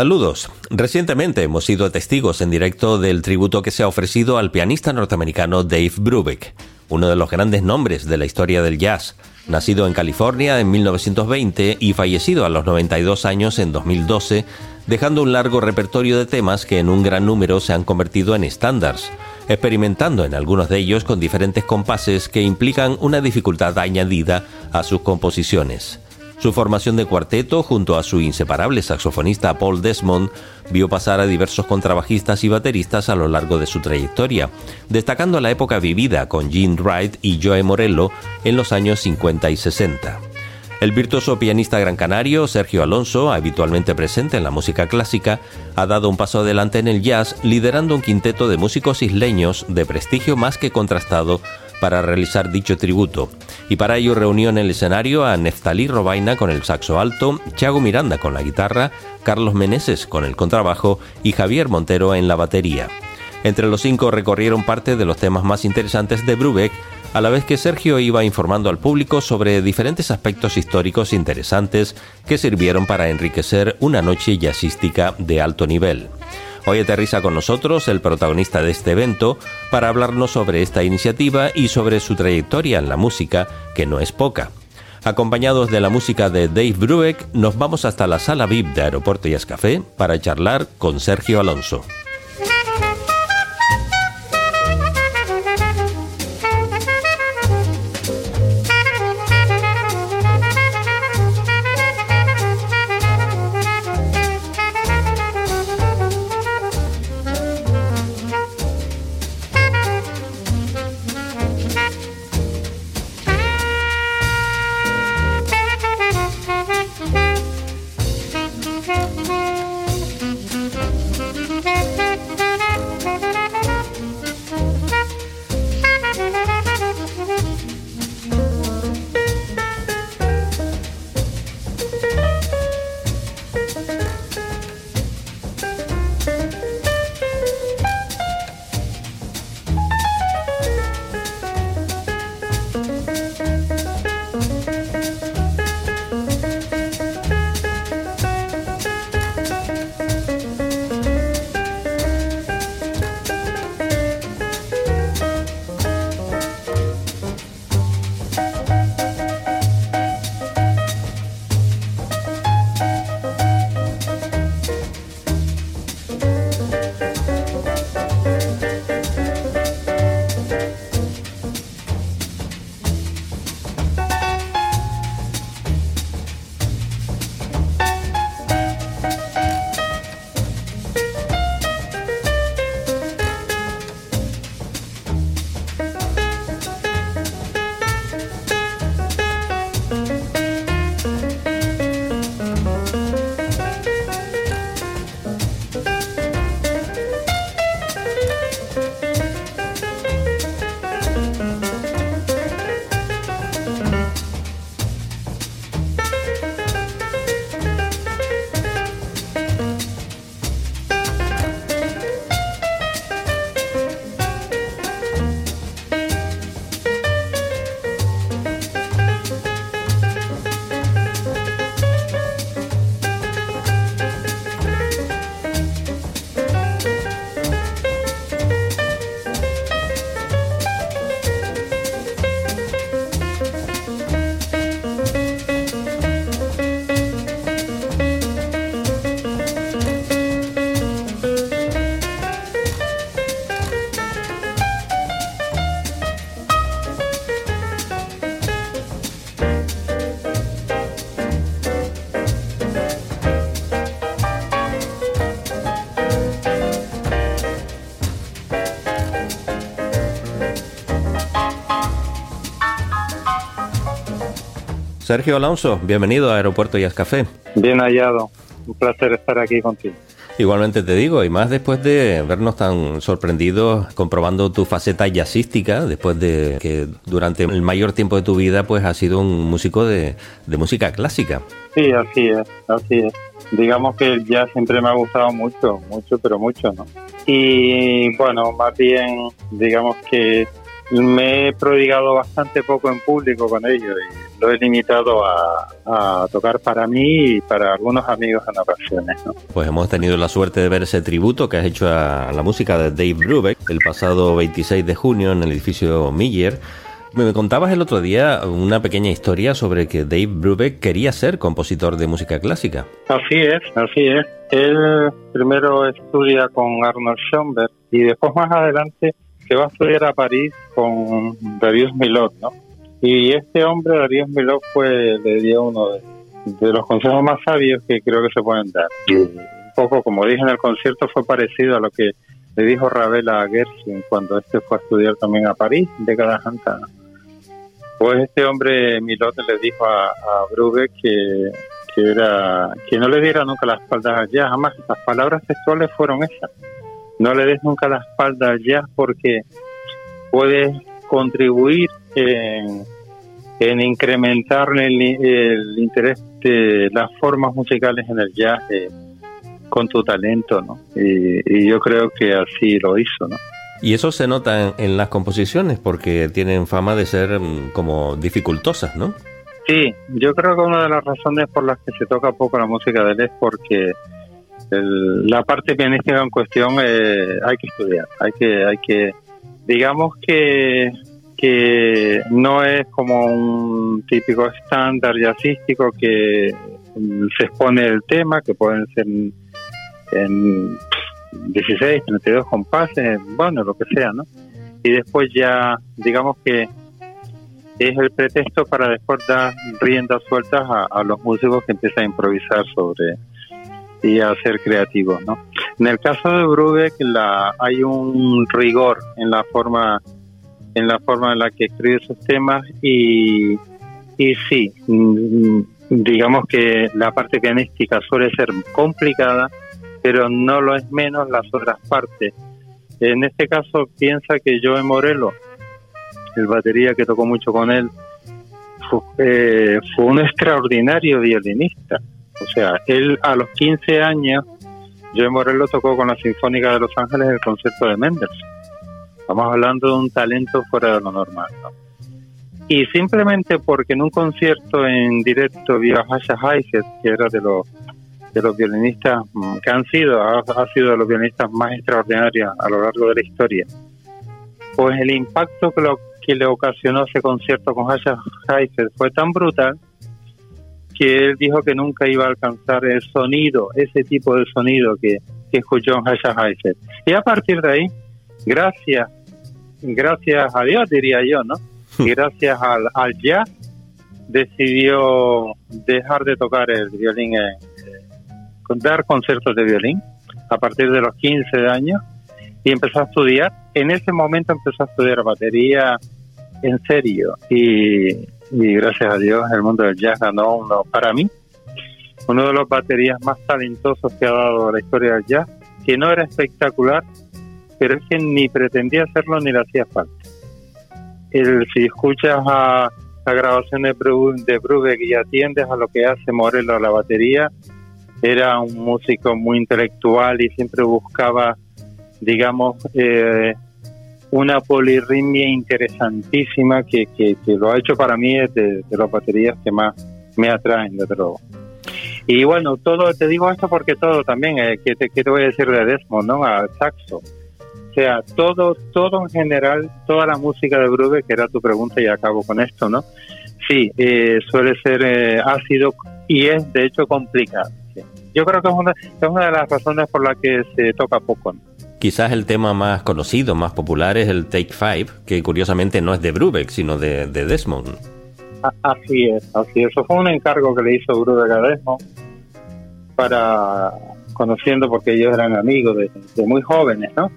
Saludos. Recientemente hemos sido testigos en directo del tributo que se ha ofrecido al pianista norteamericano Dave Brubeck, uno de los grandes nombres de la historia del jazz, nacido en California en 1920 y fallecido a los 92 años en 2012, dejando un largo repertorio de temas que en un gran número se han convertido en estándares, experimentando en algunos de ellos con diferentes compases que implican una dificultad añadida a sus composiciones. Su formación de cuarteto, junto a su inseparable saxofonista Paul Desmond, vio pasar a diversos contrabajistas y bateristas a lo largo de su trayectoria, destacando la época vivida con Gene Wright y Joe Morello en los años 50 y 60. El virtuoso pianista gran canario Sergio Alonso, habitualmente presente en la música clásica, ha dado un paso adelante en el jazz, liderando un quinteto de músicos isleños de prestigio más que contrastado para realizar dicho tributo, y para ello reunió en el escenario a Neftalí Robaina con el saxo alto, Thiago Miranda con la guitarra, Carlos Meneses con el contrabajo y Javier Montero en la batería. Entre los cinco recorrieron parte de los temas más interesantes de Brubeck, a la vez que Sergio iba informando al público sobre diferentes aspectos históricos interesantes que sirvieron para enriquecer una noche jazzística de alto nivel. Hoy aterriza con nosotros el protagonista de este evento para hablarnos sobre esta iniciativa y sobre su trayectoria en la música, que no es poca. Acompañados de la música de Dave Brubeck, nos vamos hasta la sala VIP de Aeropuerto y Café para charlar con Sergio Alonso. Sergio Alonso, bienvenido a Aeropuerto Jazz Café. Bien hallado, un placer estar aquí contigo. Igualmente te digo, y más después de vernos tan sorprendidos comprobando tu faceta jazzística, después de que durante el mayor tiempo de tu vida pues has sido un músico de, de música clásica. Sí, así es, así es. Digamos que el jazz siempre me ha gustado mucho, mucho, pero mucho, ¿no? Y bueno, más bien, digamos que me he prodigado bastante poco en público con ello y lo he limitado a, a, tocar para mí y para algunos amigos en ocasiones. ¿no? Pues hemos tenido la suerte de ver ese tributo que has hecho a la música de Dave Brubeck el pasado 26 de junio en el edificio Miller. Me contabas el otro día una pequeña historia sobre que Dave Brubeck quería ser compositor de música clásica. Así es, así es. Él primero estudia con Arnold Schoenberg y después más adelante se va a estudiar a París con Darius Milhaud, ¿no? Y este hombre, Darius Milhaud, fue, le dio uno de, de, los consejos más sabios que creo que se pueden dar. Y un poco, como dije en el concierto, fue parecido a lo que le dijo Ravel a Gershwin cuando este fue a estudiar también a París, décadas antes. Pues este hombre, Milhaud, le dijo a, a Brubeck que, que, era, que no le diera nunca las espaldas allá, jamás. Las palabras textuales fueron esas no le des nunca la espalda al jazz porque puedes contribuir en, en incrementar el, el, interés de las formas musicales en el jazz eh, con tu talento, ¿no? Y, y, yo creo que así lo hizo, ¿no? Y eso se nota en, en, las composiciones porque tienen fama de ser como dificultosas, ¿no? Sí, yo creo que una de las razones por las que se toca poco la música de él es porque el, la parte pianística en cuestión eh, hay que estudiar, hay que, hay que, digamos que, que no es como un típico estándar jazzístico que se expone el tema, que pueden ser en, en 16, 32 compases, bueno, lo que sea, ¿no? Y después ya, digamos que es el pretexto para después dar riendas sueltas a, a los músicos que empiezan a improvisar sobre, y a ser creativos, ¿no? En el caso de Brubeck la, hay un rigor en la forma en la forma en la que escribe sus temas y, y sí, digamos que la parte pianística suele ser complicada, pero no lo es menos las otras partes. En este caso piensa que Joe Morello, el batería que tocó mucho con él, fue, eh, fue un extraordinario violinista o sea, él a los 15 años, Joe Morello tocó con la Sinfónica de Los Ángeles el concierto de Mendelssohn. Estamos hablando de un talento fuera de lo normal. ¿no? Y simplemente porque en un concierto en directo vio a Hasha Heifetz, que era de los de los violinistas que han sido, ha, sido de los violinistas más extraordinarios a lo largo de la historia, pues el impacto que, lo, que le ocasionó ese concierto con Hasha Heifetz fue tan brutal que él dijo que nunca iba a alcanzar el sonido, ese tipo de sonido que, que escuchó en Hasha Heifetz. Y a partir de ahí, gracias, gracias a Dios diría yo, ¿no? Y gracias al, al jazz, decidió dejar de tocar el violín, eh, dar conciertos de violín a partir de los 15 años y empezó a estudiar. En ese momento empezó a estudiar batería en serio y y gracias a Dios el mundo del jazz ganó uno, para mí, uno de los baterías más talentosos que ha dado la historia del jazz, que no era espectacular, pero es que ni pretendía hacerlo ni le hacía falta. El, si escuchas a la grabación de, Bru, de Brubeck y atiendes a lo que hace Morello a la batería, era un músico muy intelectual y siempre buscaba, digamos, eh, una polirritmia interesantísima que, que, lo ha hecho para mí de, de las baterías que más me atraen, desde luego. Y bueno, todo, te digo esto porque todo también, eh, que, te, voy a decir de Desmond, ¿no? Al saxo. O sea, todo, todo en general, toda la música de Brubeck, que era tu pregunta y acabo con esto, ¿no? Sí, eh, suele ser eh, ácido y es de hecho complicado. ¿sí? Yo creo que es una, es una de las razones por las que se toca poco, ¿no? Quizás el tema más conocido, más popular es el Take Five, que curiosamente no es de Brubeck, sino de, de Desmond. Así es, así es. Eso fue un encargo que le hizo Brubeck a Desmond para conociendo porque ellos eran amigos de, de, muy jóvenes, ¿no?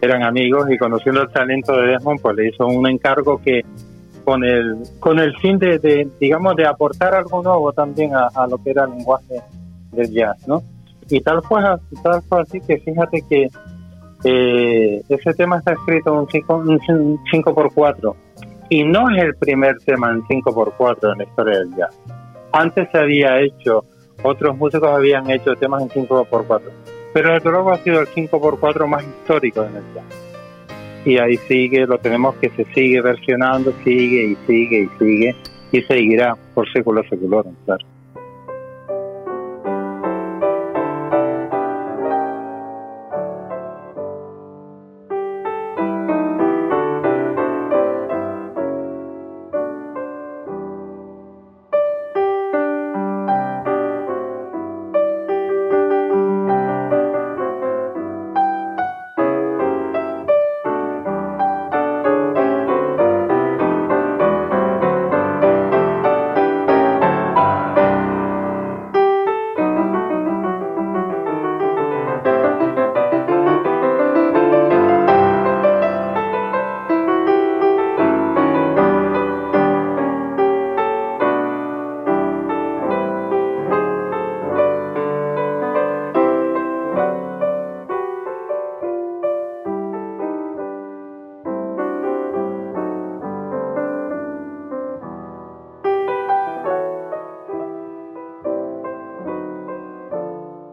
Eran amigos y conociendo el talento de Desmond, pues le hizo un encargo que con el con el fin de, digamos de aportar algo nuevo también a, a, lo que era el lenguaje del jazz no y tal fue tal fue así que fíjate que eh, ese tema está escrito en 5x4 y no es el primer tema en 5x4 en la historia del jazz. Antes se había hecho otros músicos habían hecho temas en 5x4 pero desde luego ha sido el 5x4 más histórico en el jazz y ahí sigue, lo tenemos que se sigue versionando, sigue y sigue y sigue y seguirá por séculos seculorum, claro.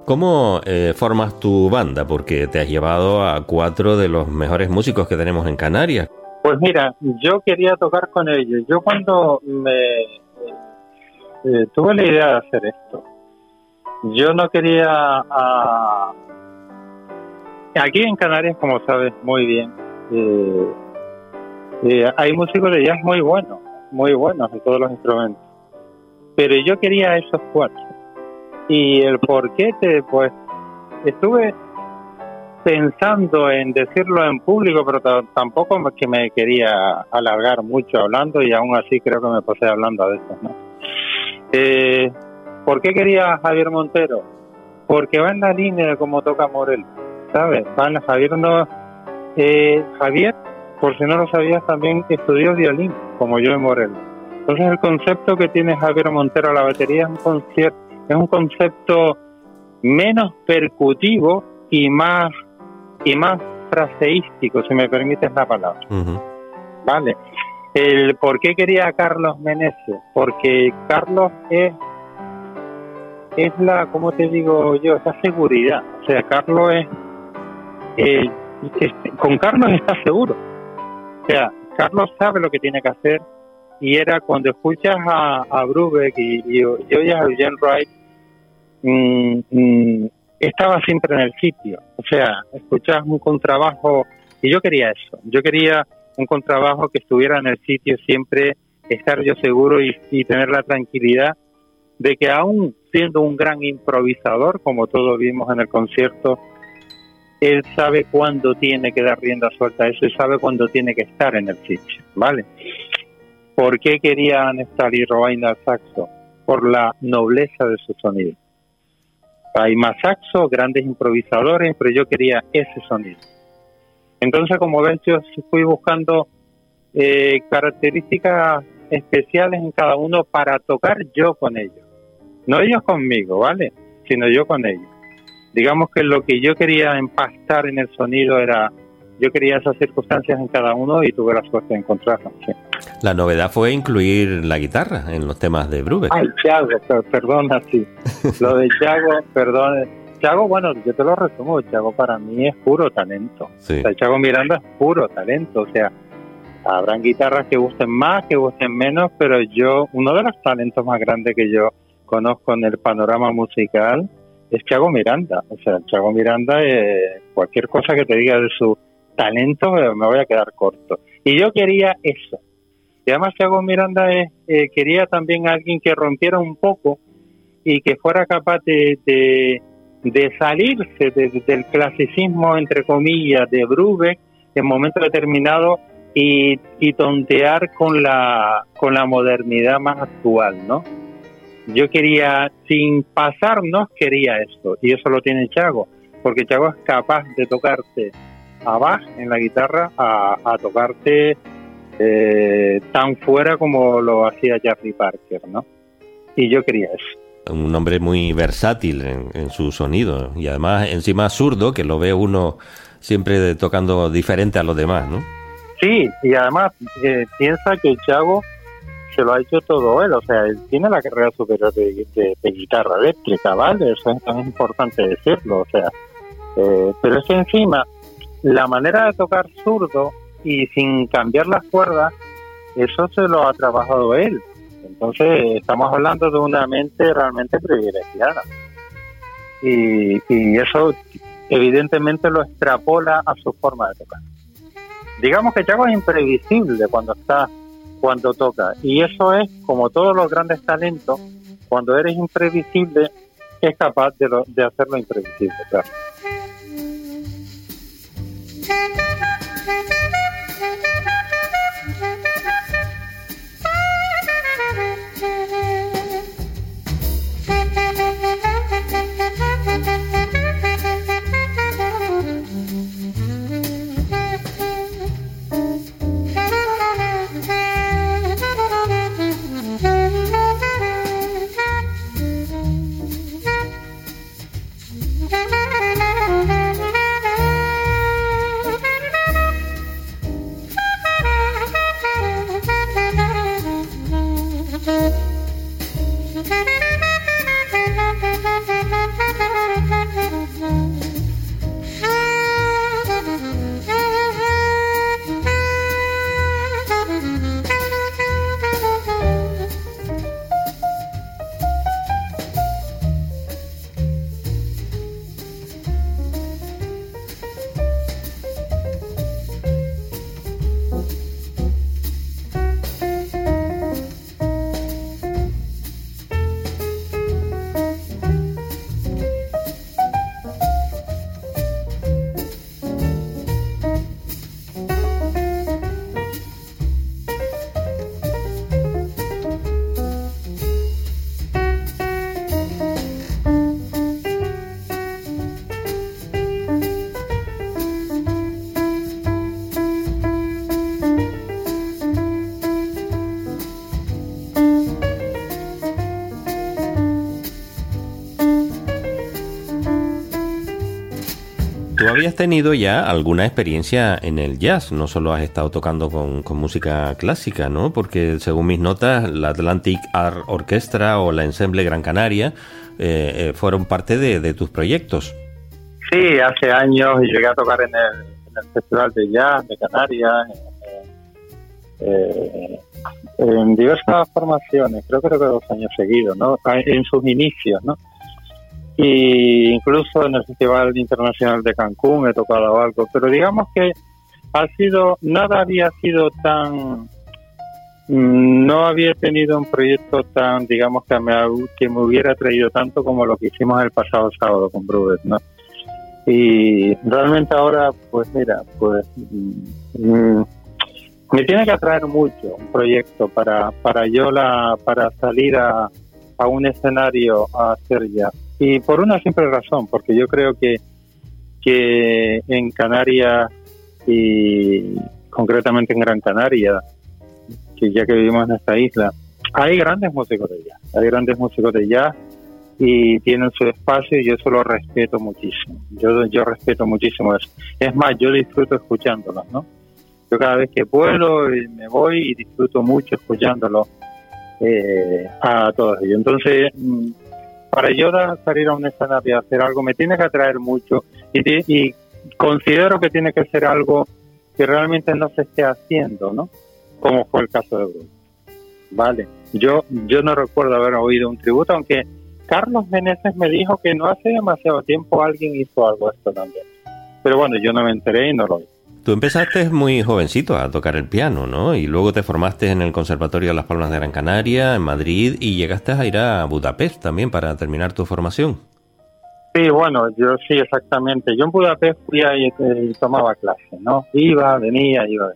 ¿Cómo eh, formas tu banda? Porque te has llevado a cuatro de los mejores músicos que tenemos en Canarias. Pues mira, yo quería tocar con ellos. Yo cuando me eh, tuve la idea de hacer esto, yo no quería... A... Aquí en Canarias, como sabes muy bien, eh, hay músicos de jazz muy buenos, muy buenos de todos los instrumentos. Pero yo quería esos cuatro y el por qué te, pues, estuve pensando en decirlo en público, pero tampoco que me quería alargar mucho hablando y aún así creo que me pasé hablando a veces, ¿no? Eh, ¿Por qué quería Javier Montero? Porque va en la línea de cómo toca Morel, ¿sabes? Va en Javier no... Eh, Javier, por si no lo sabías, también estudió violín, como yo en Morel. Entonces el concepto que tiene Javier Montero la batería es un concierto es un concepto menos percutivo y más y más fraseístico, si me permites la palabra. Vale. El por qué quería a Carlos Meneses, porque Carlos es es la, ¿cómo te digo yo? Esa seguridad. O sea, Carlos es, eh, con Carlos está seguro. O sea, Carlos sabe lo que tiene que hacer y era cuando escuchas a, a Brubeck y, y, y oyes a Eugene Wright, Mm, mm, estaba siempre en el sitio. O sea, escuchabas un contrabajo y yo quería eso. Yo quería un contrabajo que estuviera en el sitio siempre, estar yo seguro y, tener la tranquilidad de que aún siendo un gran improvisador, como todos vimos en el concierto, él sabe cuándo tiene que dar rienda suelta a eso y sabe cuándo tiene que estar en el sitio, ¿vale? ¿Por qué quería y Robaina saxo? Por la nobleza de su sonido hay más saxo, grandes improvisadores, pero yo quería ese sonido. Entonces, como ves, yo fui buscando eh, características especiales en cada uno para tocar yo con ellos. No ellos conmigo, ¿vale? Sino yo con ellos. Digamos que lo que yo quería empastar en el sonido era yo quería esas circunstancias en cada uno y tuve la suerte de encontrarlas. La novedad fue incluir la guitarra en los temas de Brubeck. Ay, Chago, perdona, sí. Lo de Chago, perdón. Chago, bueno, yo te lo resumo, Chago para mí es puro talento. Sí. O sea, Chago Miranda es puro talento, o sea, habrán guitarras que gusten más, que gusten menos, pero yo, uno de los talentos más grandes que yo conozco en el panorama musical es Chago Miranda. O sea, Chago Miranda, eh, cualquier cosa que te diga de su talento me voy a quedar corto. Y yo quería eso. Y además Thiago Miranda es, eh, quería también alguien que rompiera un poco y que fuera capaz de, de, salirse del clasicismo, entre comillas, de Brubeck en momento determinado y, y tontear con la, con la modernidad más actual, ¿no? Yo quería, sin pasarnos, quería esto. Y eso lo tiene Chago, porque Chago es capaz de tocarte a Bach en la guitarra a, tocarte eh, tan fuera como lo hacía Charlie Parker, ¿no? Y yo quería eso. Un hombre muy versátil en, su sonido y además encima zurdo, que lo ve uno siempre tocando diferente a los demás, ¿no? Sí, y además eh, piensa que Chago se lo ha hecho todo él, o sea, él tiene la carrera superior de, guitarra eléctrica, ¿vale? Eso es tan importante decirlo, o sea, eh, pero es que encima la manera de tocar zurdo y sin cambiar las cuerdas, eso se lo ha trabajado él. Entonces, estamos hablando de una mente realmente privilegiada. Y, eso evidentemente lo extrapola a su forma de tocar. Digamos que Chago es imprevisible cuando está, cuando toca. Y eso es, como todos los grandes talentos, cuando eres imprevisible, es capaz de, de hacerlo imprevisible, claro. Habías tenido ya alguna experiencia en el jazz, no solo has estado tocando con, música clásica, ¿no? Porque según mis notas, la Atlantic Art Orchestra o la Ensemble Gran Canaria eh, eh, fueron parte de, tus proyectos. Sí, hace años llegué a tocar en el, Festival de Jazz de Canarias, eh, en diversas formaciones, creo que dos años seguidos, ¿no? En sus inicios, ¿no? Y incluso en el Festival Internacional de Cancún he tocado algo, pero digamos que ha sido, nada había sido tan, mm, no había tenido un proyecto tan, digamos, que me, que me hubiera traído tanto como lo que hicimos el pasado sábado con Bruder, ¿no? Y realmente ahora, pues mira, pues mm, me tiene que atraer mucho un proyecto para, para yo la, para salir a, a un escenario a hacer ya y por una simple razón, porque yo creo que, que en Canarias y concretamente en Gran Canaria, que ya que vivimos en esta isla, hay grandes músicos de jazz, hay grandes músicos de jazz y tienen su espacio y yo eso lo respeto muchísimo. Yo, yo respeto muchísimo eso. Es más, yo disfruto escuchándolos, ¿no? Yo cada vez que puedo me voy y disfruto mucho escuchándolos eh, a todos ellos. Entonces, mm, para yo salir a un escenario y hacer algo me tiene que atraer mucho y, considero que tiene que ser algo que realmente no se esté haciendo, ¿no? Como fue el caso de Bruno. Vale, yo, yo no recuerdo haber oído un tributo, aunque Carlos Meneses me dijo que no hace demasiado tiempo alguien hizo algo esto también. Pero bueno, yo no me enteré y no lo vi. Tú empezaste muy jovencito a tocar el piano, ¿no? Y luego te formaste en el Conservatorio de Las Palmas de Gran Canaria, en Madrid, y llegaste a ir a Budapest también para terminar tu formación. Sí, bueno, yo sí, exactamente. Yo en Budapest fui y, eh, tomaba clases, ¿no? Iba, venía, iba.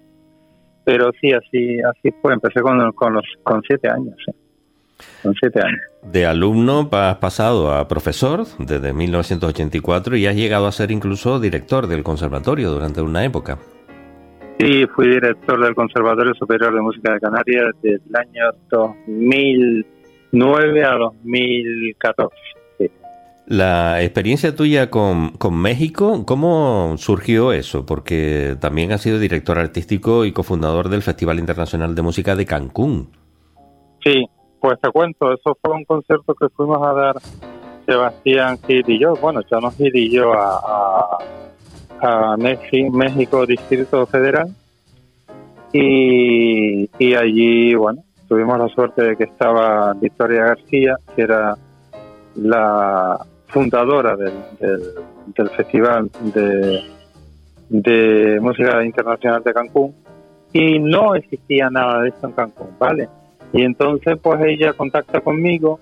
Pero sí, así así fue. Empecé con, con, los, con siete años. Con siete años. De alumno has pasado a profesor desde 1984 y has llegado a ser incluso director del conservatorio durante una época. Sí, fui director del Conservatorio Superior de Música de Canarias desde el año 2009 a 2014. La experiencia tuya con, con, México, ¿cómo surgió eso? Porque también has sido director artístico y cofundador del Festival Internacional de Música de Cancún. Sí, pues te cuento, eso fue un concierto que fuimos a dar Sebastián Gil y yo, bueno, ya no Gil y yo a, a, México Distrito Federal. Y, y allí, bueno, tuvimos la suerte de que estaba Victoria García, que era la fundadora del, del, Festival de, de Música Internacional de Cancún. Y no existía nada de esto en Cancún, ¿vale? Y entonces pues ella contacta conmigo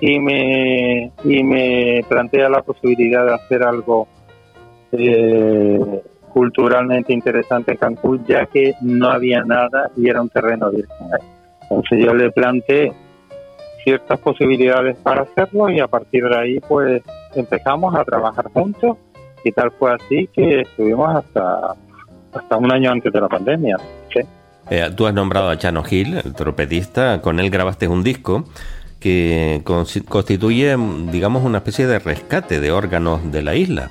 y me, y me plantea la posibilidad de hacer algo eh, culturalmente interesante en Cancún, ya que no había nada y era un terreno virgen. Entonces yo le planteé ciertas posibilidades para hacerlo y a partir de ahí pues empezamos a trabajar juntos y tal fue así que estuvimos hasta hasta un año antes de la pandemia. Eh, tú has nombrado a Chano Gil, el trompetista, con él grabaste un disco que constituye, digamos, una especie de rescate de órganos de la isla.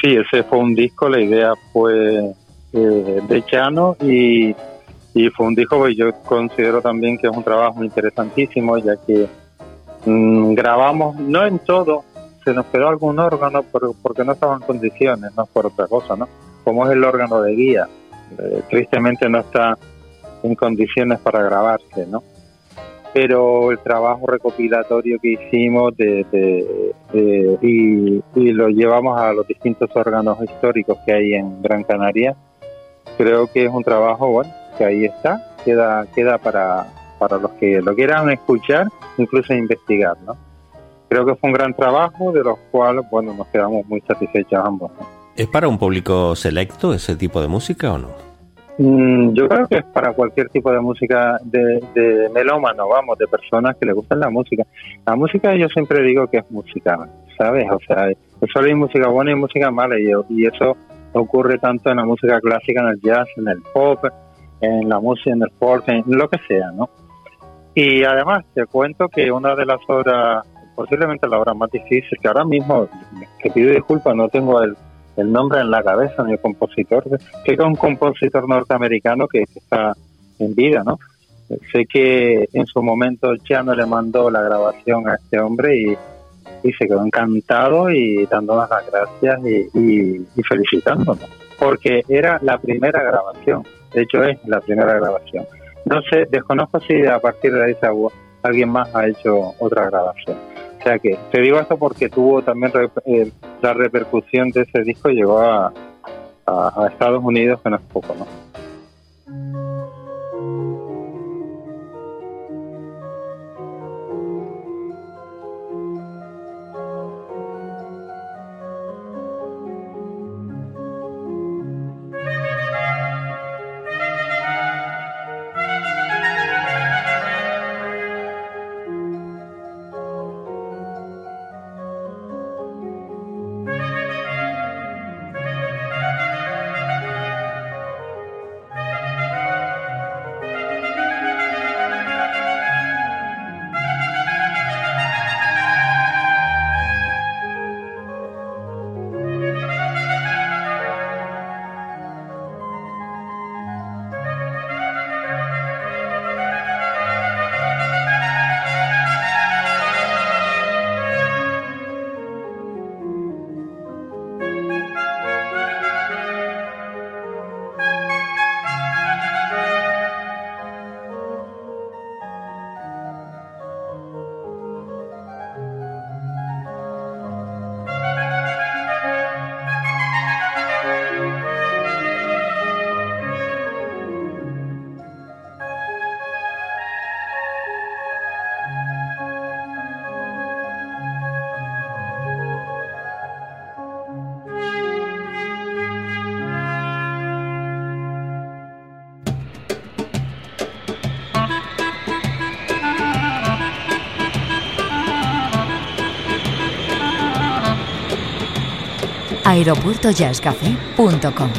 Sí, ese fue un disco, la idea fue eh, de Chano y fue un disco que yo considero también que es un trabajo interesantísimo, ya que mm, grabamos, no en todo, se nos quedó algún órgano porque no estaba en condiciones, no por otra cosa, ¿no? Como es el órgano de guía, eh, tristemente no está en condiciones para grabarse, ¿no? Pero el trabajo recopilatorio que hicimos de, y, y lo llevamos a los distintos órganos históricos que hay en Gran Canaria, creo que es un trabajo, bueno, que ahí está, queda, queda para, para los que lo quieran escuchar, incluso investigar, ¿no? Creo que fue un gran trabajo de los cuales, bueno, nos quedamos muy satisfechos ambos. ¿Es para un público selecto ese tipo de música o no? Mm, yo creo que es para cualquier tipo de música de, de melómano, vamos, de personas que le gustan la música. La música yo siempre digo que es música, ¿sabes? O sea, solo hay música buena y música mala y, eso ocurre tanto en la música clásica, en el jazz, en el pop, en la música, en el sport, en lo que sea, ¿no? Y además te cuento que una de las obras, posiblemente la obra más difícil, que ahora mismo, te pido disculpas, no tengo el, el nombre en la cabeza ni el compositor, que es un compositor norteamericano que, está en vida, ¿no? Sé que en su momento Chano le mandó la grabación a este hombre y, y se quedó encantado y dándonos las gracias y, y, y felicitándonos, porque era la primera grabación. De hecho, es la primera grabación. No sé, desconozco si a partir de esa alguien más ha hecho otra grabación. Sea que te digo esto porque tuvo también eh, la repercusión de ese disco llegó a, a, a Estados Unidos, que no es poco, ¿no? aeropuertojazzcafé.com.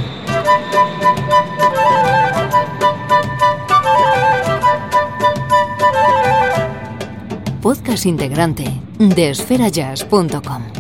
Podcast integrante de esferajazz.com.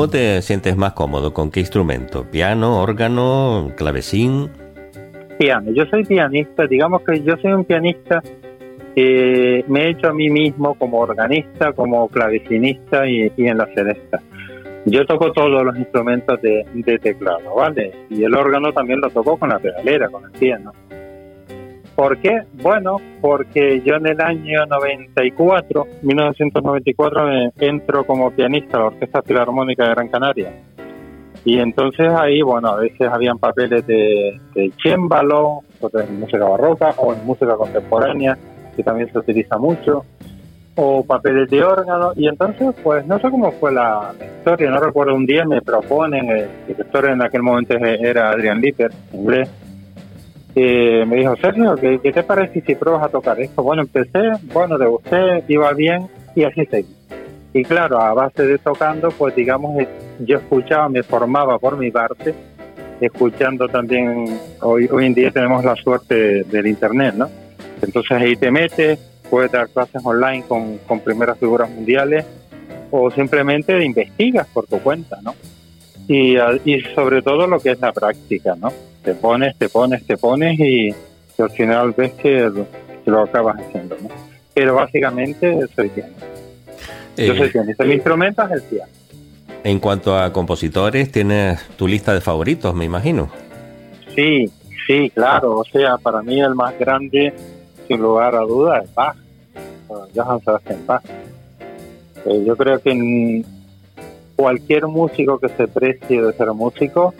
¿Cómo te sientes más cómodo? ¿Con qué instrumento? ¿Piano, órgano, clavecín? Piano. Yo soy pianista. Digamos que yo soy un pianista que me he hecho a mí mismo como organista, como clavecinista y, en la celesta. Yo toco todos los instrumentos de, de, teclado, ¿vale? Y el órgano también lo toco con la pedalera, con el piano. ¿Por qué? Bueno, porque yo en el año 94, 1994, entro como pianista a la Orquesta Filarmónica de Gran Canaria. Y entonces ahí, bueno, a veces habían papeles de, de chémbalo, en música barroca o en música contemporánea, que también se utiliza mucho, o papeles de órgano. Y entonces, pues no sé cómo fue la, historia, no recuerdo, un día me proponen, el director en aquel momento era Adrián Lipper, inglés, y me dijo, Sergio, ¿qué, te parece si pruebas a tocar esto? Bueno, empecé, bueno, de usted iba bien y así seguí. Y claro, a base de tocando, pues digamos, eh, yo escuchaba, me formaba por mi parte, escuchando también, hoy, hoy en día tenemos la suerte del Internet, ¿no? Entonces ahí te metes, puedes dar clases online con, con primeras figuras mundiales o simplemente investigas por tu cuenta, ¿no? Y, y sobre todo lo que es la práctica, ¿no? Te pones, te pones, te pones y, al final ves que, lo acabas haciendo, ¿no? Pero básicamente soy pianista. Yo soy Eh, pianista. Mi instrumento es el piano. en cuanto a compositores, tienes tu lista de favoritos, me imagino. Sí, sí, claro. O sea, para mí el más grande, sin lugar a dudas, es Bach. Johann Sebastian Bach. Eh, yo creo que en cualquier músico que se precie de ser músico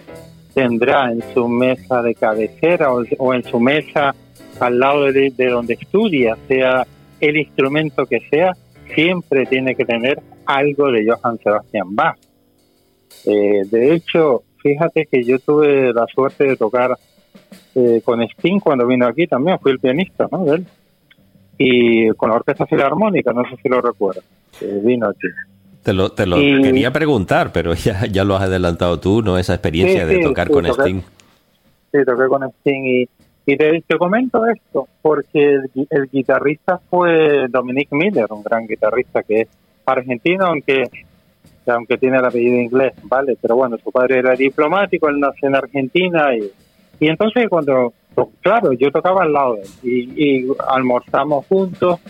tendrá en su mesa de cabecera o, en su mesa al lado de, de donde estudia, sea el instrumento que sea, siempre tiene que tener algo de Johann Sebastian Bach. Eh, de hecho, fíjate que yo tuve la suerte de tocar eh, con Sting cuando vino aquí también, fui el pianista ¿no? de él. Y con la Orquesta Filarmónica, no sé si lo recuerdas, eh, vino aquí. Te lo, te lo Y- quería preguntar, pero ya, ya lo has adelantado tú, ¿no? Esa experiencia Sí, de tocar sí, con toqué. Sting. Sí, toqué con Sting y, y te, te comento esto porque el, el guitarrista fue Dominic Miller, un gran guitarrista que es argentino, aunque aunque tiene el apellido inglés, ¿vale? Pero bueno, su padre era diplomático, él nació en Argentina y, y entonces cuando, claro, yo tocaba al lado de él y, y almorzamos juntos.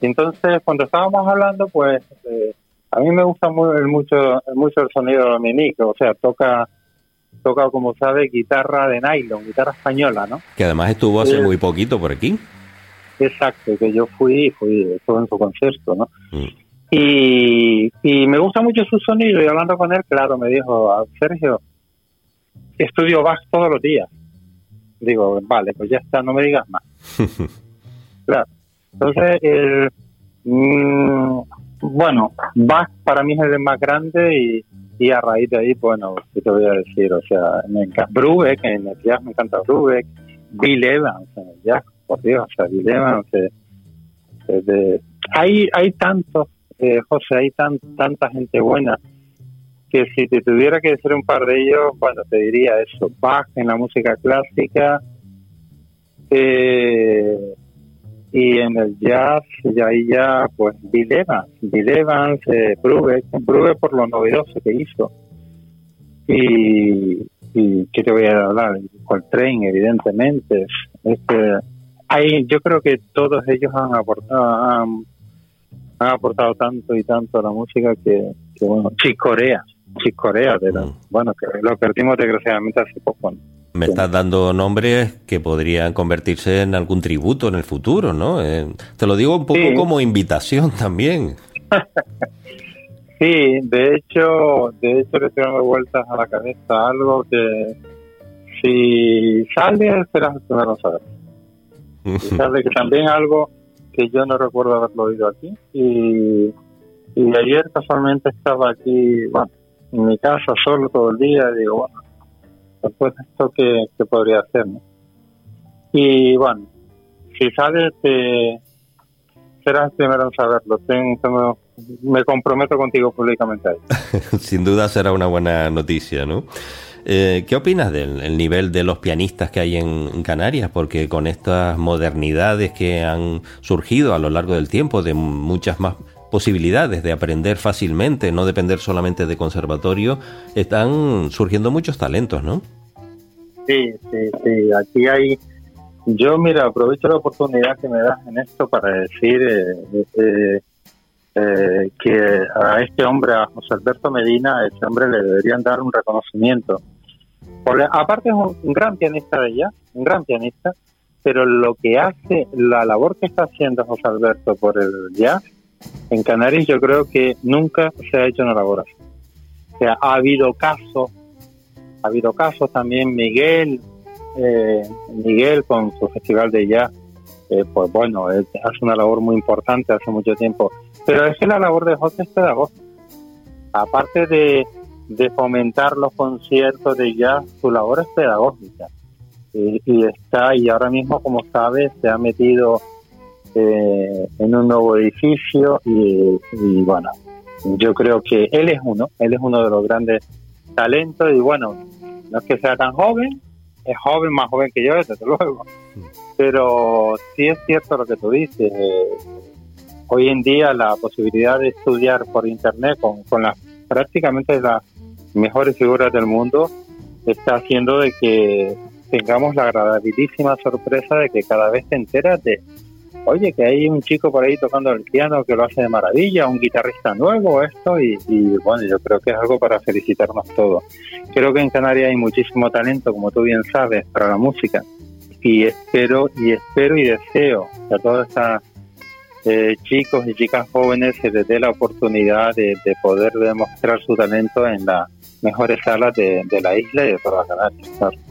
Y entonces cuando estábamos hablando, pues eh, a mí me gusta mucho, mucho el sonido de Dominic, o sea, toca toca, como sabe, guitarra de nylon, guitarra española, ¿no? Que además estuvo hace Eh, muy poquito por aquí. Exacto, que yo fui, fui, estuve en su concierto, ¿no? Mm. Y, y me gusta mucho su sonido y hablando con él, claro, me dijo, "Ah, Sergio, estudio Bach todos los días. Digo, vale, pues ya está, no me digas más. Claro. Entonces, el, mm, bueno, Bach para mí es el más grande y, a raíz de ahí, bueno, ¿qué te voy a decir? O sea, me encanta Brubeck, en el jazz me encanta Brubeck, Bill Evans en el jazz, por Dios, o sea, Bill Evans. eh, eh, hay, hay tantos, eh, José, hay tan, tanta gente buena que si te tuviera que decir un par de ellos, bueno, te diría eso, Bach en la música clásica, eh, y en el jazz, y ahí ya, pues, Bill Evans, Bill Evans, eh, Brubeck, Brubeck por lo novedoso que hizo. Y, y ¿qué te voy a hablar? Coltrane, evidentemente. Este, hay, yo creo que todos ellos han aportado, han, han aportado tanto y tanto a la música que, que bueno, Chick Corea, Chick Corea, de la- bueno, que lo perdimos desgraciadamente hace poco. ¿no? Me estás dando nombres que podrían convertirse en algún tributo en el futuro, ¿no? Eh, te lo digo un poco Sí. como invitación también. Sí, de hecho, de hecho le estoy dando vueltas a la cabeza algo que si sale serás el primero en saber. Si sale que también algo que yo no recuerdo haberlo oído aquí y, y ayer casualmente estaba aquí, bueno, en mi casa solo todo el día y digo, bueno, de esto que, podría hacer. Y bueno, si sale te serás el primero en saberlo. Ten- me comprometo contigo públicamente ahí. Sin duda será una buena noticia, ¿no? Eh, ¿Qué opinas del el nivel de los pianistas que hay en Canarias? Porque con estas modernidades que han surgido a lo largo del tiempo, de muchas más posibilidades de aprender fácilmente, no depender solamente de conservatorio, están surgiendo muchos talentos, ¿no? Sí, sí, sí. Aquí hay. Yo, mira, aprovecho la oportunidad que me das en esto para decir eh, eh, eh, que a este hombre, a José Alberto Medina, a este hombre le deberían dar un reconocimiento. Porque, aparte, es un, gran pianista de ella, un gran pianista, pero lo que hace, la labor que está haciendo José Alberto por el jazz en Canarias, yo creo que nunca se ha hecho una labor así. O sea, ha habido casos ha habido casos también Miguel eh, Miguel con su festival de jazz eh, pues bueno él hace una labor muy importante hace mucho tiempo. Pero es que la labor de José es pedagógica aparte de, de fomentar los conciertos de jazz su labor es pedagógica. Y, y está y ahora mismo como sabes se ha metido eh, en un nuevo edificio y, y bueno yo creo que él es uno él es uno de los grandes talentos y bueno no es que sea tan joven, es joven, más joven que yo, desde luego. Pero sí es cierto lo que tú dices. hoy en día la posibilidad de estudiar por internet con, con las prácticamente las mejores figuras del mundo, está haciendo de que tengamos la agradabilísima sorpresa de que cada vez te enteras de, oye, que hay un chico por ahí tocando el piano que lo hace de maravilla, un guitarrista nuevo, esto, y, y bueno, yo creo que es algo para felicitarnos todos. Creo que en Canarias hay muchísimo talento, como tú bien sabes, para la música, y espero, y espero y deseo que a todos estos eh, chicos y chicas jóvenes se les dé la oportunidad de, de poder demostrar su talento en las mejores salas de, de la isla y de toda Canarias. Claro.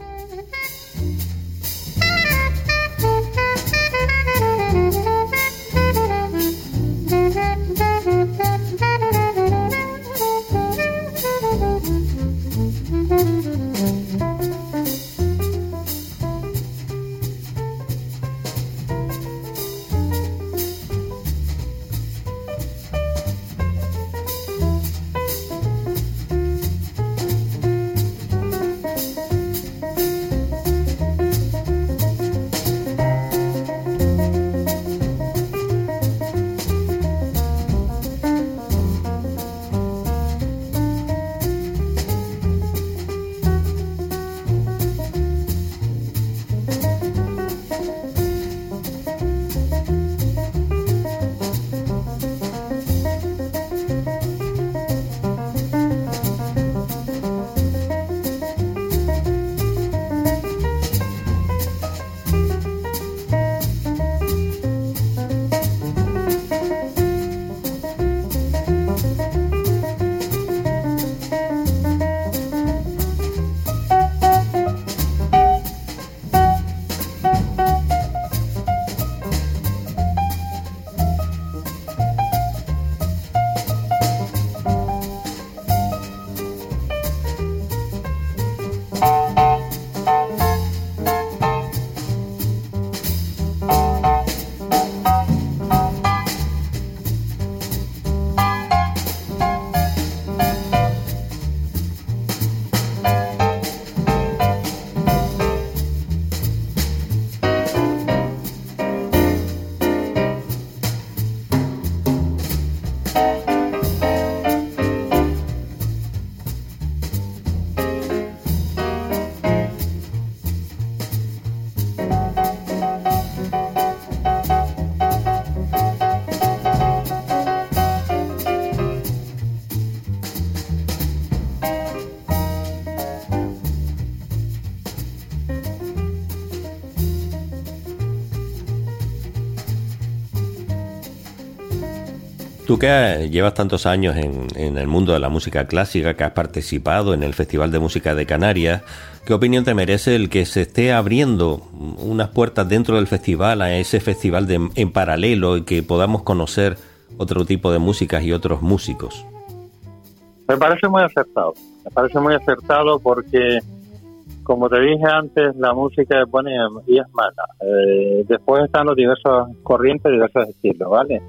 Tú que llevas tantos años en, el mundo de la música clásica, que has participado en el Festival de Música de Canarias, ¿qué opinión te merece el que se esté abriendo unas puertas dentro del festival, a ese festival de, en paralelo, y que podamos conocer otro tipo de músicas y otros músicos? Me parece muy acertado, me parece muy acertado porque, como te dije antes, la música es buena y es mala. Eh, después están los diversos corrientes, diversos estilos, ¿vale?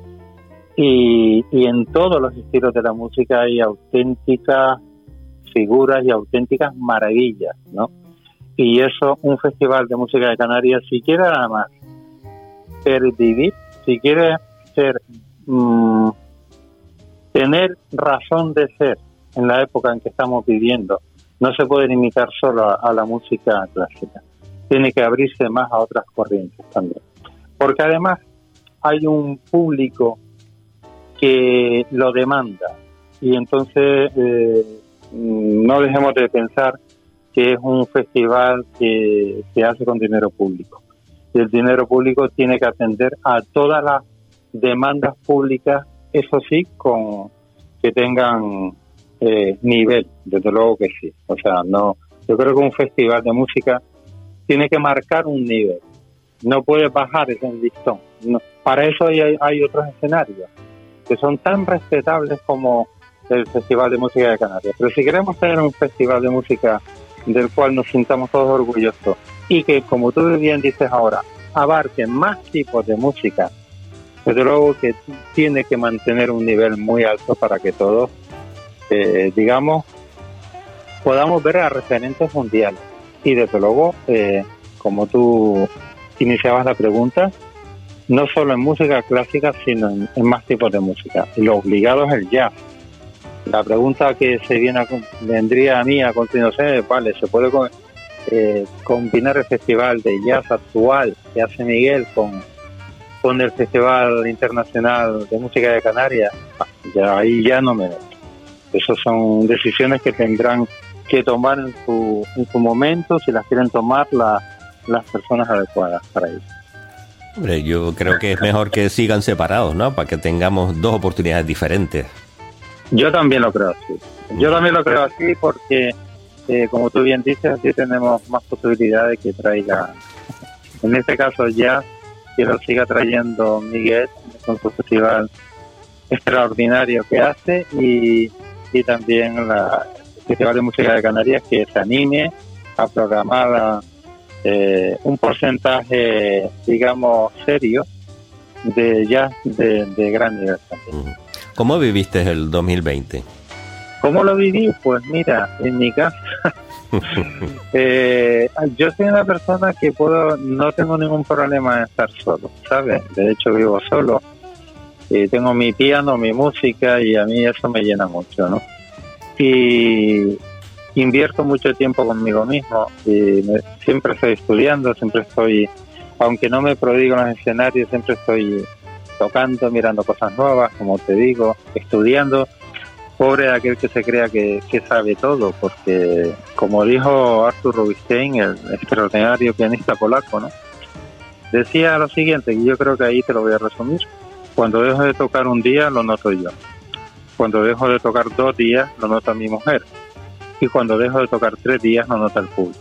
Y, y, en todos los estilos de la música hay auténticas figuras y auténticas maravillas, ¿no? Y eso, un festival de música de Canarias, si quiere nada más pervivir, si quiere ser, mmm, tener razón de ser en la época en que estamos viviendo, no se puede limitar solo a, a la música clásica. Tiene que abrirse más a otras corrientes también. Porque además hay un público que lo demanda. Y entonces eh, no dejemos de pensar que es un festival que se hace con dinero público. Y el dinero público tiene que atender a todas las demandas públicas, eso sí, con que tengan eh, nivel, desde luego que sí. O sea, no, yo creo que un festival de música tiene que marcar un nivel, no puede bajar ese listón. Para eso hay, hay otros escenarios que son tan respetables como el Festival de Música de Canarias. Pero si queremos tener un festival de música del cual nos sintamos todos orgullosos y que, como tú bien dices ahora, abarque más tipos de música, desde luego que tiene que mantener un nivel muy alto para que todos, eh, digamos, podamos ver a referentes mundiales. Y desde luego, eh, como tú iniciabas la pregunta, no solo en música clásica, sino en, más tipos de música. Y lo obligado es el jazz. la pregunta que se viene a, vendría a mí a continuación es, vale, ¿se puede eh, combinar el festival de jazz actual que hace Miguel con, con el Festival Internacional de Música de Canarias? Ya ahí ya no me... Esas son decisiones que tendrán que tomar en su, en su momento, si las quieren tomar las personas adecuadas para eso. Yo creo que es mejor que sigan separados, ¿no? Para que tengamos dos oportunidades diferentes. Yo también lo creo así. Yo también lo creo así porque, eh, como tú bien dices, así tenemos más posibilidades que traiga, en este caso ya, que lo siga trayendo Miguel con su festival extraordinario que hace y, y también la Festival de Música de Canarias que se anime a programar eh, un porcentaje, digamos, serio de jazz de, de gran nivel ¿Cómo viviste el 2020? ¿Cómo lo viví? Pues mira, en mi casa, eh, yo soy una persona que puedo, no tengo ningún problema en estar solo, ¿sabes? De hecho vivo solo, y tengo mi piano, mi música y a mí eso me llena mucho, ¿no? Y, invierto mucho tiempo conmigo mismo y siempre estoy estudiando, siempre estoy, aunque no me prodigo en los escenarios, siempre estoy tocando, mirando cosas nuevas, como te digo, estudiando. Pobre aquel que se crea que, sabe todo, porque como dijo Arthur Rubinstein, el extraordinario pianista polaco. Decía lo siguiente, y yo creo que ahí te lo voy a resumir. Cuando dejo de tocar un día, lo noto yo. Cuando dejo de tocar dos días, lo nota mi mujer y cuando dejo de tocar tres días no nota el público.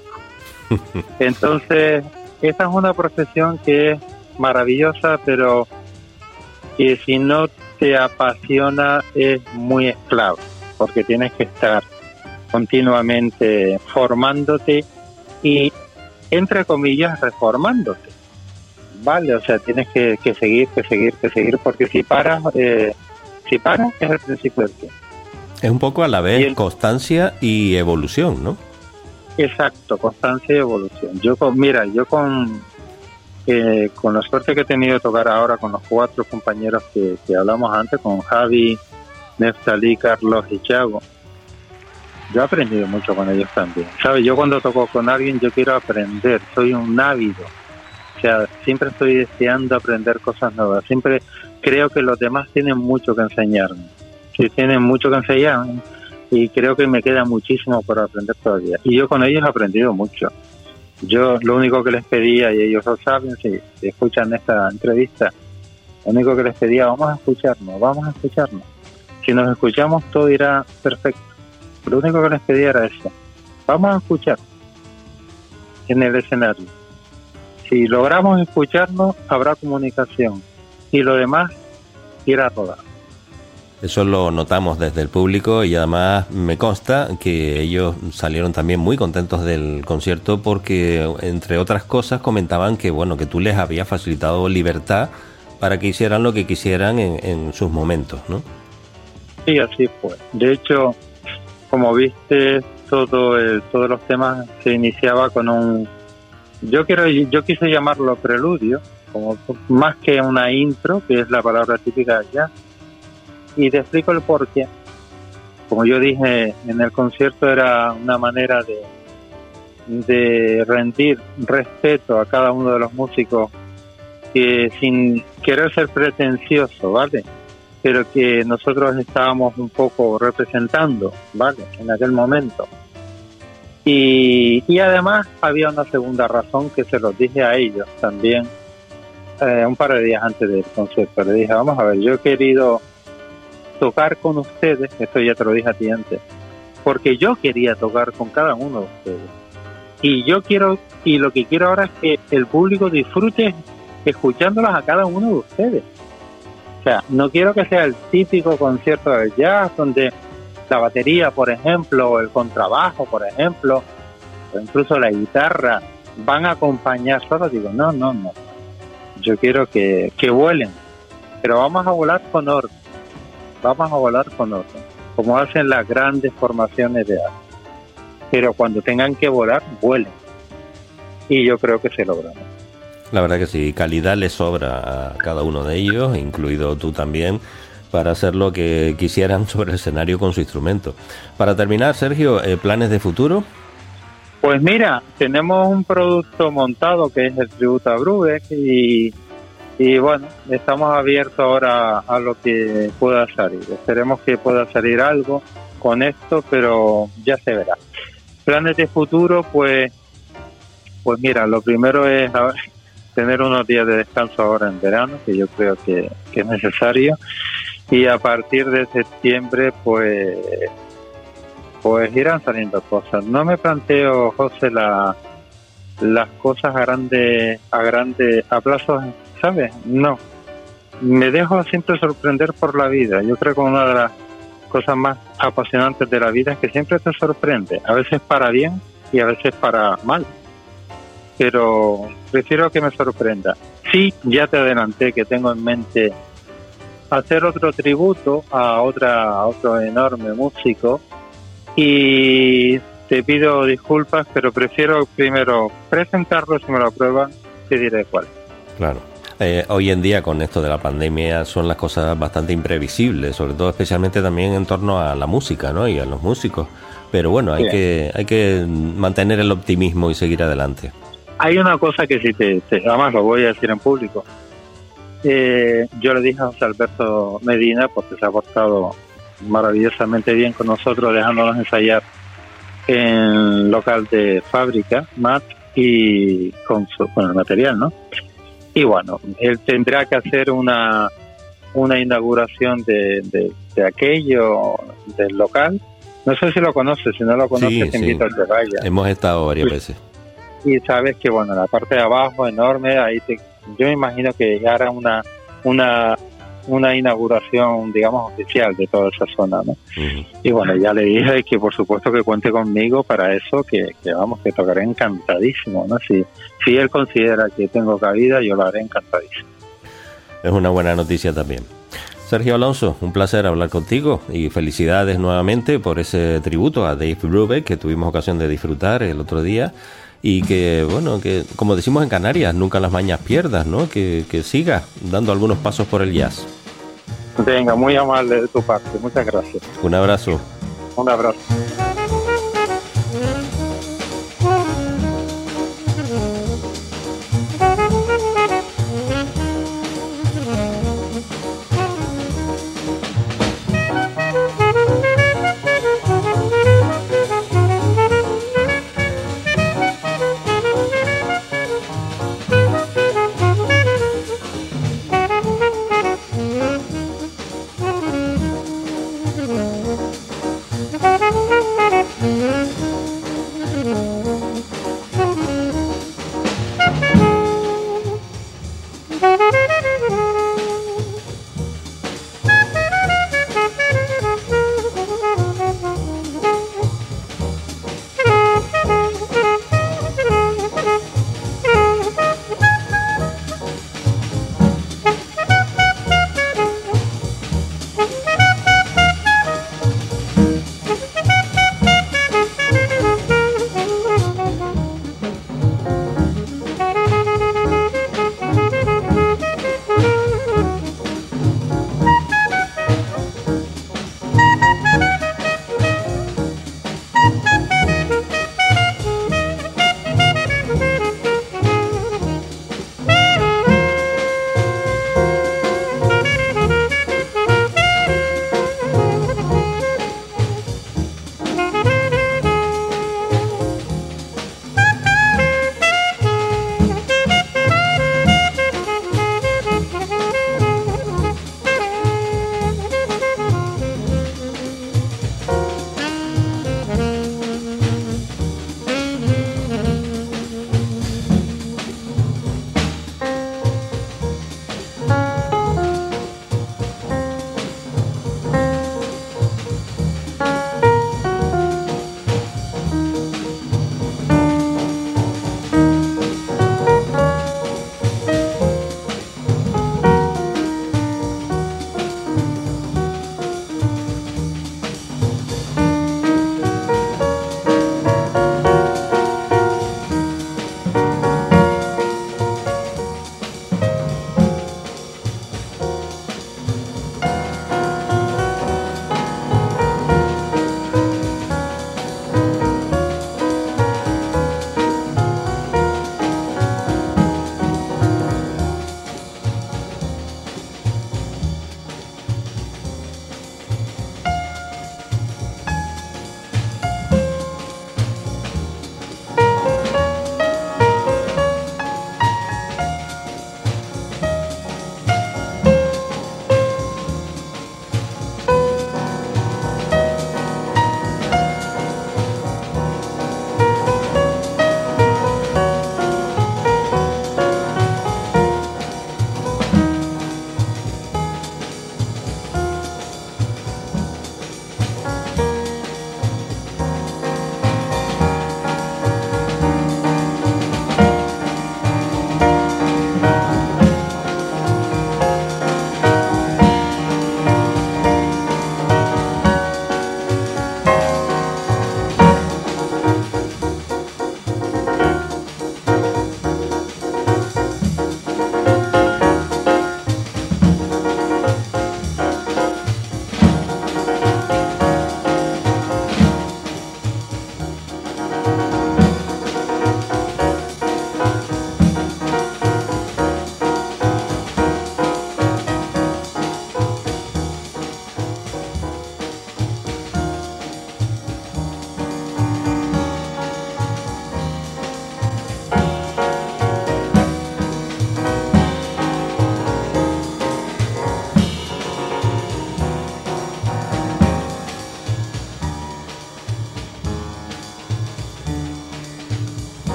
Entonces, esta es una profesión que es maravillosa, pero que si no te apasiona es muy esclavo, porque tienes que estar continuamente formándote y, entre comillas, reformándote. Vale, o sea, tienes que, seguir, que seguir, que seguir, porque si paras, eh, si paras es el principio del tiempo. Es un poco a la vez constancia y evolución, ¿no? Exacto, constancia y evolución. Yo con, mira, yo con eh, con la suerte que he tenido de tocar ahora con los cuatro compañeros que, hablamos antes, con Javi, Neftalí, Carlos y Chago, yo he aprendido mucho con ellos también. ¿Sabes? Yo cuando toco con alguien, yo quiero aprender, soy un ávido. O sea, siempre estoy deseando aprender cosas nuevas. Siempre creo que los demás tienen mucho que enseñarme que tienen mucho que enseñar y creo que me queda muchísimo por aprender todavía. Y yo con ellos he aprendido mucho. Yo lo único que les pedía, y ellos lo saben, si, escuchan esta entrevista, lo único que les pedía, vamos a escucharnos, vamos a escucharnos. Si nos escuchamos todo irá perfecto. Lo único que les pedía era eso. Vamos a escuchar en el escenario. Si logramos escucharnos, habrá comunicación. Y lo demás irá a rodar. Eso lo notamos desde el público y además me consta que ellos salieron también muy contentos del concierto porque, entre otras cosas, comentaban que, bueno, que tú les habías facilitado libertad para que hicieran lo que quisieran en, sus momentos, ¿no? Sí, así fue. De hecho, como viste, todo todos los temas se iniciaba con un... Yo, quiero, yo quise llamarlo preludio, como más que una intro, que es la palabra típica ya y te explico el porqué. Como yo dije en el concierto, era una manera de, de rendir respeto a cada uno de los músicos que sin querer ser pretencioso, ¿vale? Pero que nosotros estábamos un poco representando, ¿vale? En aquel momento. Y, y además había una segunda razón que se los dije a ellos también eh, un par de días antes del concierto. Le dije, vamos a ver, yo he querido tocar con ustedes, esto ya te lo dije a ti antes, porque yo quería tocar con cada uno de ustedes. Y yo quiero, y lo que quiero ahora es que el público disfrute escuchándolas a cada uno de ustedes. O sea, no quiero que sea el típico concierto de jazz donde la batería, por ejemplo, o el contrabajo, por ejemplo, o incluso la guitarra van a acompañar solo. Digo, no, no, no. Yo quiero que, que vuelen, pero vamos a volar con orden vamos a volar con otro, como hacen las grandes formaciones de arte. Pero cuando tengan que volar, vuelen. Y yo creo que se logran. La verdad que sí, calidad le sobra a cada uno de ellos, incluido tú también, para hacer lo que quisieran sobre el escenario con su instrumento. Para terminar, Sergio, eh, ¿planes de futuro? Pues mira, tenemos un producto montado que es el tributo a Brubeck y, y bueno, estamos abiertos ahora a lo que pueda salir. Esperemos que pueda salir algo con esto, pero ya se verá. Planes de futuro, pues, pues mira, lo primero es tener unos días de descanso ahora en verano, que yo creo que, es necesario, y a partir de septiembre, pues pues irán saliendo cosas. No me planteo, José, la, las cosas a grande, a grande, a plazos, ¿sabes? No. Me dejo siempre sorprender por la vida. Yo creo que una de las cosas más apasionantes de la vida es que siempre te sorprende, a veces para bien y a veces para mal. Pero prefiero que me sorprenda. Sí, ya te adelanté que tengo en mente hacer otro tributo a otra a otro enorme músico y te pido disculpas, pero prefiero primero presentarlo, si me lo aprueban, te diré cuál. Claro. Eh, hoy en día con esto de la pandemia son las cosas bastante imprevisibles, sobre todo especialmente también en torno a la música ¿no? y a los músicos. Pero bueno, hay, que, hay que mantener el optimismo y seguir adelante. Hay una cosa que sí te, además lo voy a decir en público. Eh, yo le dije a José Alberto Medina, porque se ha portado maravillosamente bien con nosotros, dejándonos ensayar en local de fábrica, MAT, y con, su, con el material, ¿no? Y bueno, él tendrá que hacer una, una inauguración de, de, aquello, del local. No sé si lo conoces, si no lo conoces, te invito a que vaya. Hemos estado varias veces. Y sabes que, bueno, la parte de abajo, enorme, ahí te, yo me imagino que hará una, una una inauguración, digamos, oficial de toda esa zona, ¿no? Y bueno, ya le dije que por supuesto que cuente conmigo para eso, que, vamos, que tocaré encantadísimo, ¿no? Si, si él considera que tengo cabida, yo lo haré encantadísimo. Es una buena noticia también. Sergio Alonso, un placer hablar contigo y felicidades nuevamente por ese tributo a Dave Brubeck que tuvimos ocasión de disfrutar el otro día y que, bueno, que como decimos en Canarias, nunca las mañas pierdas, ¿no? Que, que siga dando algunos pasos por el jazz. Venga, muy amable de tu parte, muchas gracias. Un abrazo. Un abrazo.